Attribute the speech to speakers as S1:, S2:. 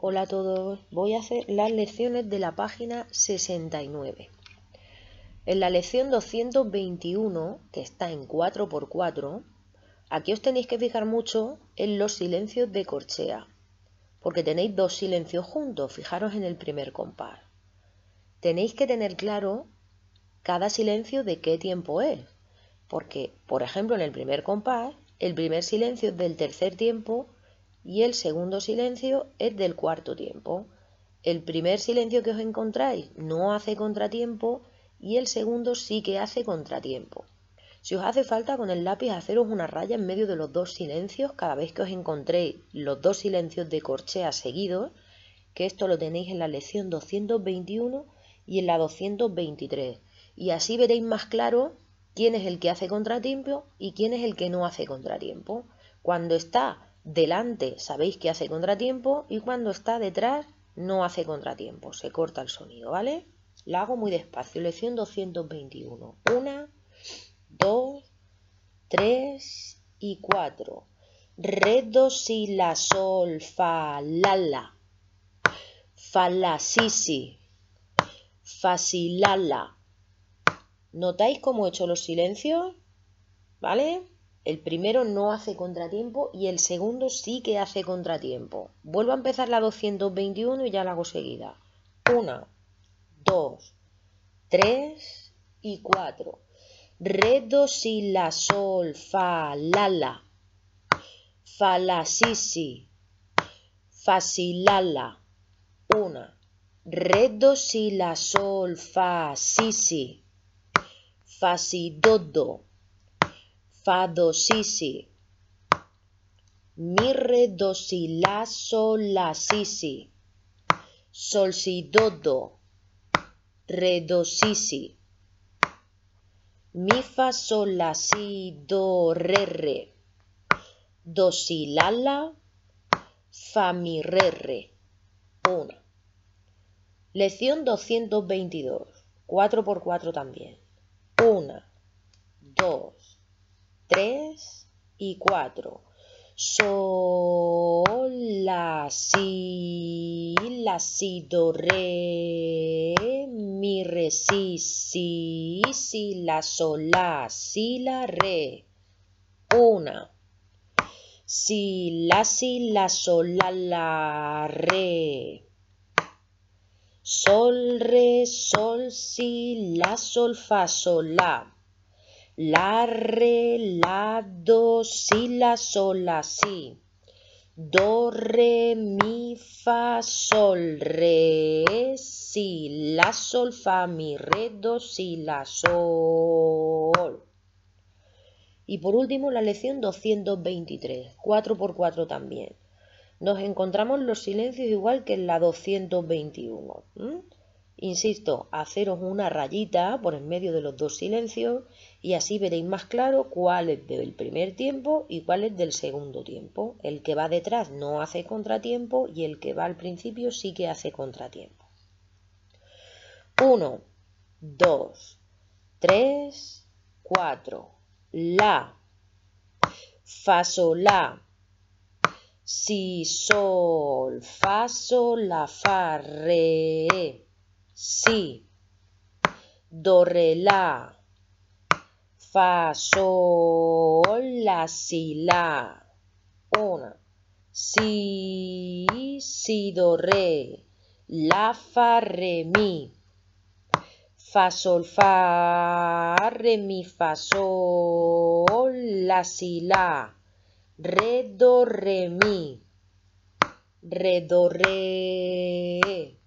S1: Hola a todos, voy a hacer las lecciones de la página 69. En la lección 221, que está en 4x4, aquí os tenéis que fijar mucho en los silencios de corchea, porque tenéis dos silencios juntos, fijaros en el primer compás. Tenéis que tener claro cada silencio de qué tiempo es, porque, por ejemplo, en el primer compás, el primer silencio es del tercer tiempo y el segundo silencio es del cuarto tiempo. El primer silencio que os encontráis no hace contratiempo y el segundo sí que hace contratiempo. Si os hace falta con el lápiz haceros una raya en medio de los dos silencios cada vez que os encontréis los dos silencios de corchea seguidos, que esto lo tenéis en la lección 221 y en la 223. Y así veréis más claro quién es el que hace contratiempo y quién es el que no hace contratiempo. Cuando está delante sabéis que hace contratiempo y cuando está detrás no hace contratiempo, se corta el sonido, ¿vale? Lo hago muy despacio, lección 221. Una, dos, tres y cuatro. Re, do, si, la, sol, fa, la, la. Fa, la, si, si. Fa, si, la, la. ¿Notáis cómo he hecho los silencios? ¿Vale? El primero no hace contratiempo y el segundo sí que hace contratiempo. Vuelvo a empezar la 221 y ya la hago seguida. Una, dos, tres y cuatro. Re, do, si, la, sol, fa, la. Fa, la, si, si. Fa, si, la, la. Una. Re, do, si, la, sol, fa, si, si. Fa, si, do, do fa, do, si, si. Mi, re, do, si, la, sol, la, si, si. Sol, si, do, do. Re, do, si, si. Mi, fa, sol, la, si, do, re, re. Do, si, la, la. Fa, mi, re, re. Una. Lección 222. 4 por 4 también. Una, dos, 3 y 4. Sol, la, si, la, si, do, re, mi, re, si, si, si, la, sol, la, si, la, re. Una. Si, la, si, la, sol, la, la, re. Sol, re, sol, si, la, sol, fa, sol, la la, re, la, do, si, la, sol, la, si. Do, re, mi, fa, sol, re, si, la, sol, fa, mi, re, do, si, la, sol. Y por último la lección 223, 4 por 4 también. Nos encontramos los silencios igual que en la 221. Insisto, haceros una rayita por en medio de los dos silencios y así veréis más claro cuál es del primer tiempo y cuál es del segundo tiempo. El que va detrás no hace contratiempo y el que va al principio sí que hace contratiempo. 1, 2, 3, 4. La, fa, sol, la, si, sol, fa, sol, la, fa, re si, do, re, la, fa, sol, la, si, la. Una. Si, si, do, re, la, fa, re, mi. Fa, sol, fa, re, mi, fa, sol, la, si, la. Re, do, re, mi. Re, do, re.